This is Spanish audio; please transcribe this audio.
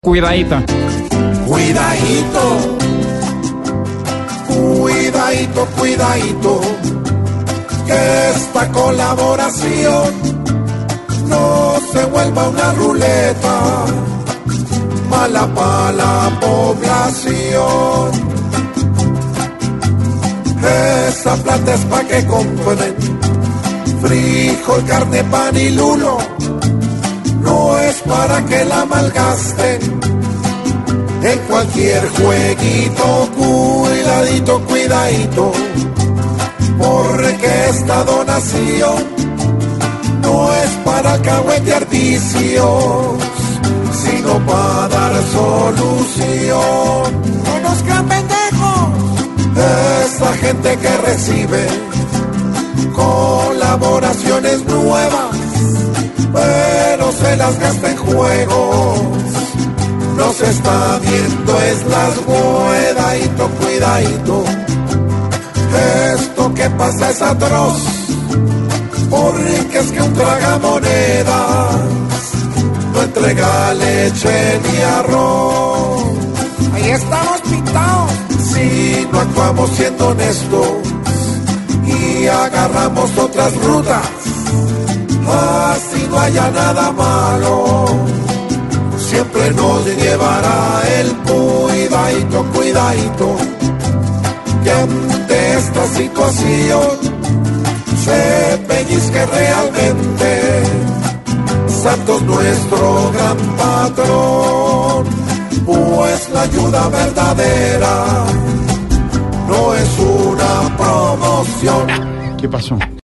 Cuidadito. Cuidadito. Cuidadito, cuidadito. Que esta colaboración no se vuelva una ruleta. Mala para la población. Esa plata es pa' que compren frijol, carne, pan y lulo. Para que la malgasten en cualquier jueguito. Cuidadito, cuidadito, porque esta donación no es para cahuetear vicios, sino para dar solución. No nos crean pendejos esta gente que recibe colaboraciones nuevas, se las gasta en juegos. No se está viendo es las cuidadito, cuidadito. Esto que pasa es atroz, porque es que un tragamonedas no entrega leche ni arroz. Ahí estamos pintados si no actuamos siendo honestos y agarramos otras rutas, así no haya nada malo, siempre nos llevará el cuidadito, cuidadito, que ante esta situación se pellizque realmente, Santos nuestro gran patrón pues la ayuda verdadera no es una promoción. ¿Qué pasó?